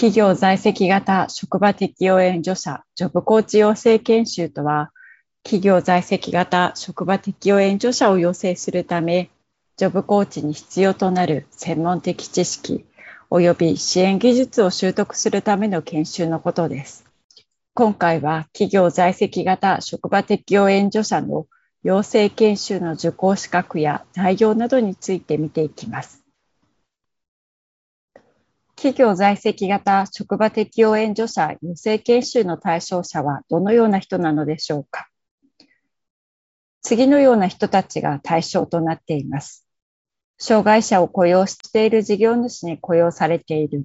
企業在籍型職場適用援助者ジョブコーチ養成研修とは、企業在籍型職場適用援助者を養成するため、ジョブコーチに必要となる専門的知識及び支援技術を習得するための研修のことです。今回は企業在籍型職場適用援助者の養成研修の受講資格や内容などについて見ていきます。企業在籍型職場適用援助者養成研修の対象者はどのような人なのでしょうか次のような人たちが対象となっています。障害者を雇用している事業主に雇用されている。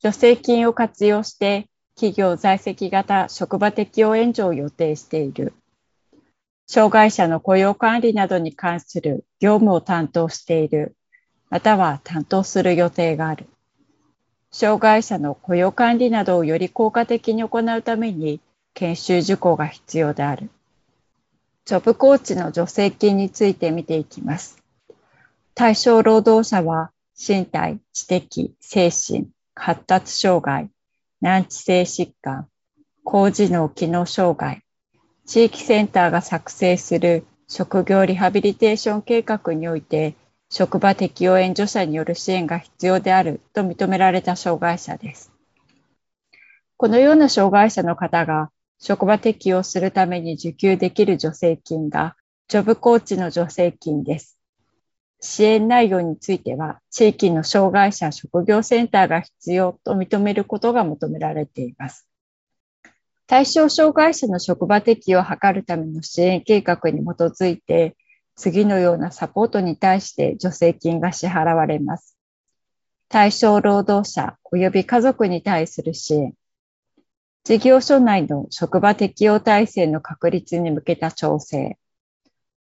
助成金を活用して企業在籍型職場適用援助を予定している。障害者の雇用管理などに関する業務を担当している。または担当する予定がある。障害者の雇用管理などをより効果的に行うために研修受講が必要である。ジョブコーチの助成金について見ていきます。対象労働者は身体、知的、精神、発達障害、難治性疾患、高次脳機能障害、地域センターが作成する職業リハビリテーション計画において職場適用援助者による支援が必要であると認められた障害者です。このような障害者の方が職場適用するために受給できる助成金がジョブコーチの助成金です。支援内容については地域の障害者職業センターが必要と認めることが求められています。対象障害者の職場適用を図るための支援計画に基づいて次のようなサポートに対して助成金が支払われます。対象労働者及び家族に対する支援。事業所内の職場適用体制の確立に向けた調整。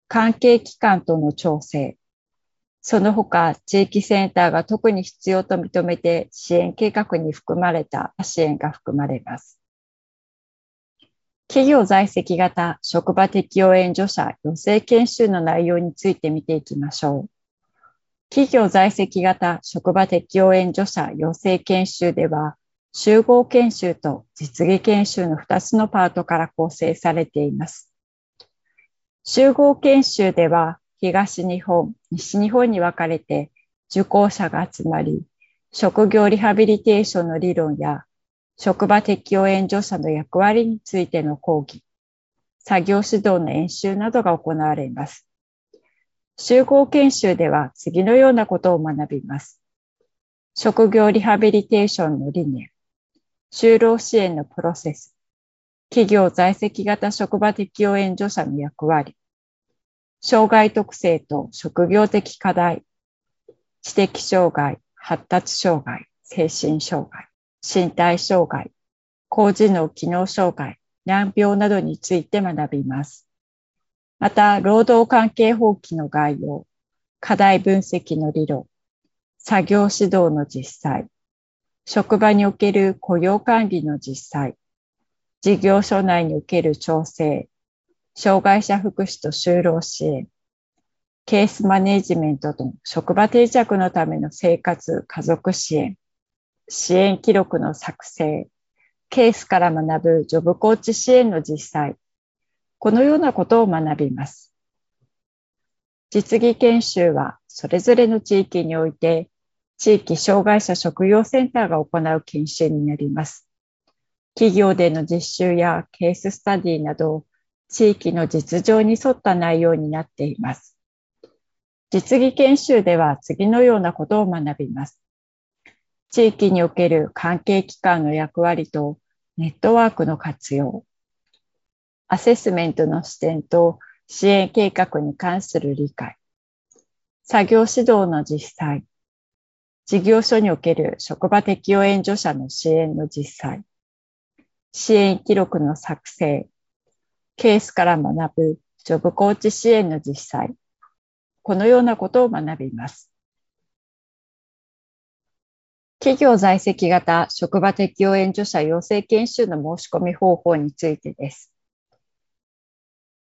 関係機関との調整。その他、地域センターが特に必要と認めて支援計画に含まれた支援が含まれます。企業在籍型職場適用援助者養成研修の内容について見ていきましょう。企業在籍型職場適用援助者養成研修では、集合研修と実技研修の2つのパートから構成されています。集合研修では、東日本、西日本に分かれて受講者が集まり、職業リハビリテーションの理論や職場適用援助者の役割についての講義、作業指導の演習などが行われます。集合研修では次のようなことを学びます。職業リハビリテーションの理念、就労支援のプロセス、企業在籍型職場適用援助者の役割、障害特性と職業的課題、知的障害、発達障害、精神障害、身体障害、高次脳機能障害、難病などについて学びます。また、労働関係法規の概要、課題分析の理論、作業指導の実際、職場における雇用管理の実際、事業所内における調整、障害者福祉と就労支援、ケースマネジメントと職場定着のための生活、家族支援、支援記録の作成、ケースから学ぶジョブコーチ支援の実際、このようなことを学びます。実技研修はそれぞれの地域において地域障害者職業センターが行う研修になります。企業での実習やケーススタディなど、地域の実情に沿った内容になっています。実技研修では次のようなことを学びます。地域における関係機関の役割とネットワークの活用、アセスメントの視点と支援計画に関する理解、作業指導の実際、事業所における職場適用援助者の支援の実際、支援記録の作成、ケースから学ぶ。ジョブコーチ支援の実際、このようなことを学びます。企業在籍型職場適用援助者養成研修の申し込み方法についてです。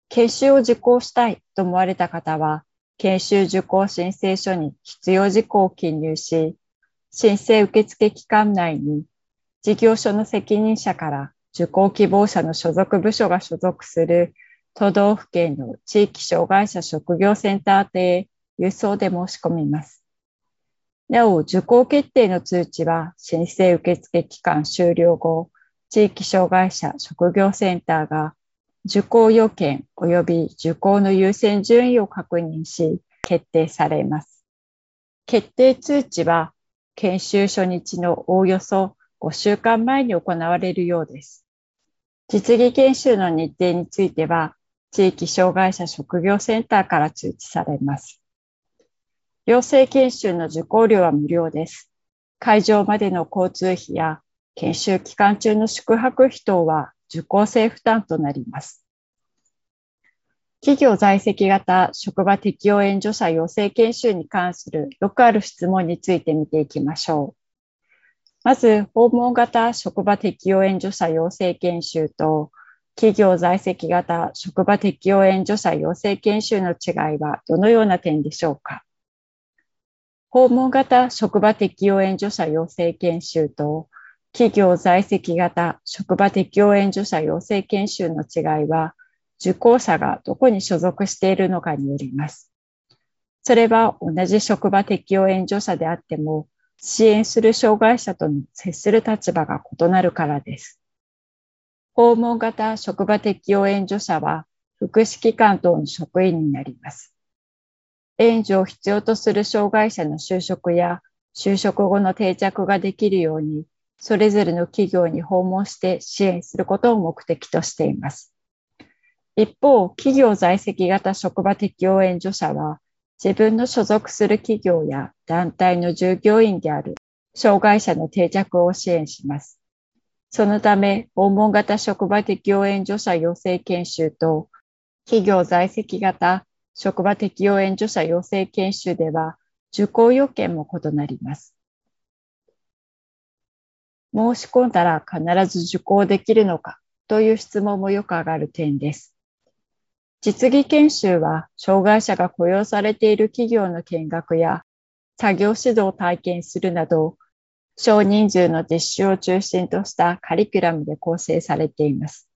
研修を受講したいと思われた方は、研修受講申請書に必要事項を記入し、申請受付期間内に事業所の責任者から受講希望者の所属部署が所属する都道府県の地域障害者職業センター宛へ郵送で申し込みます。なお、受講決定の通知は申請受付期間終了後、地域障害者職業センターが受講要件及び受講の優先順位を確認し決定されます。決定通知は研修初日のおおよそ5週間前に行われるようです。実技研修の日程については、地域障害者職業センターから通知されます。養成研修の受講料は無料です。会場までの交通費や研修期間中の宿泊費等は受講生負担となります。企業在籍型職場適用援助者養成研修に関するよくある質問について見ていきましょう。まず、訪問型職場適用援助者養成研修と、企業在籍型職場適用援助者養成研修の違いはどのような点でしょうか？訪問型職場適用援助者養成研修と、企業在籍型職場適用援助者養成研修の違いは、受講者がどこに所属しているのかによります。それは同じ職場適用援助者であっても、支援する障害者との接する立場が異なるからです。訪問型職場適用援助者は福祉機関等の職員になります。援助を必要とする障害者の就職や就職後の定着ができるように、それぞれの企業に訪問して支援することを目的としています。一方、企業在籍型職場適用援助者は、自分の所属する企業や団体の従業員である障害者の定着を支援します。そのため、訪問型職場適用援助者養成研修と企業在籍型職場適用援助者養成研修では受講要件も異なります。申し込んだら必ず受講できるのかという質問もよく上がる点です。実技研修は、障害者が雇用されている企業の見学や、作業指導を体験するなど、少人数の実習を中心としたカリキュラムで構成されています。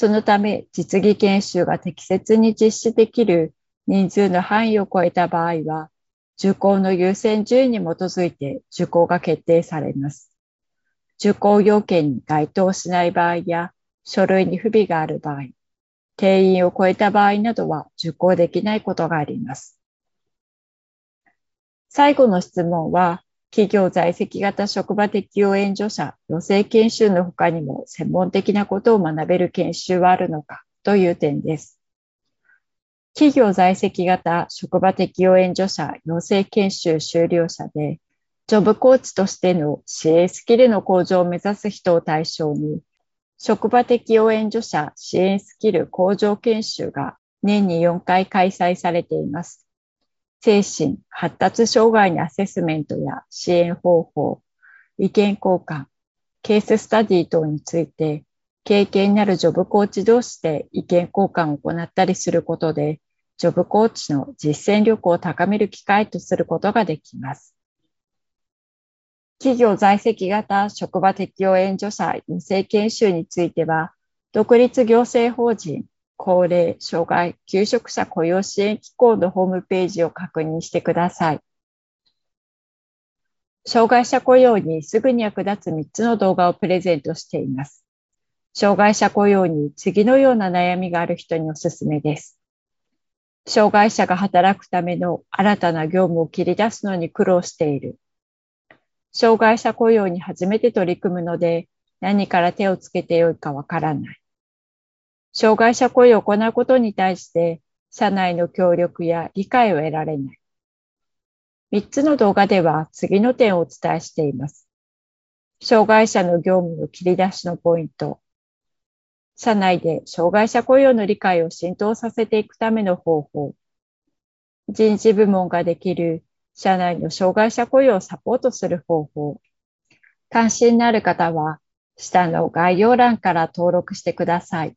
そのため、実技研修が適切に実施できる人数の範囲を超えた場合は、受講の優先順位に基づいて受講が決定されます。受講要件に該当しない場合や、書類に不備がある場合、定員を超えた場合などは受講できないことがあります。最後の質問は、企業在籍型職場適用援助者養成研修の他にも専門的なことを学べる研修はあるのかという点です。企業在籍型職場適用援助者養成研修修了者で、ジョブコーチとしての支援スキルの向上を目指す人を対象に、職場適応援助者支援スキル向上研修が年に4回開催されています。精神、発達障害のアセスメントや支援方法、意見交換、ケーススタディ等について、経験になるジョブコーチ同士で意見交換を行ったりすることで、ジョブコーチの実践力を高める機会とすることができます。企業在籍型職場適用援助者養成研修については、独立行政法人高齢、障害、求職者雇用支援機構のホームページを確認してください。障害者雇用にすぐに役立つ3つの動画をプレゼントしています。障害者雇用に次のような悩みがある人におすすめです。障害者が働くための新たな業務を切り出すのに苦労している。障害者雇用に初めて取り組むので何から手をつけてよいかわからない。障害者雇用を行うことに対して社内の協力や理解を得られない。3つの動画では次の点をお伝えしています。障害者の業務の切り出しのポイント。社内で障害者雇用の理解を浸透させていくための方法。人事部門ができる社内の障害者雇用をサポートする方法。関心のある方は、下の概要欄から登録してください。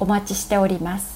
お待ちしております。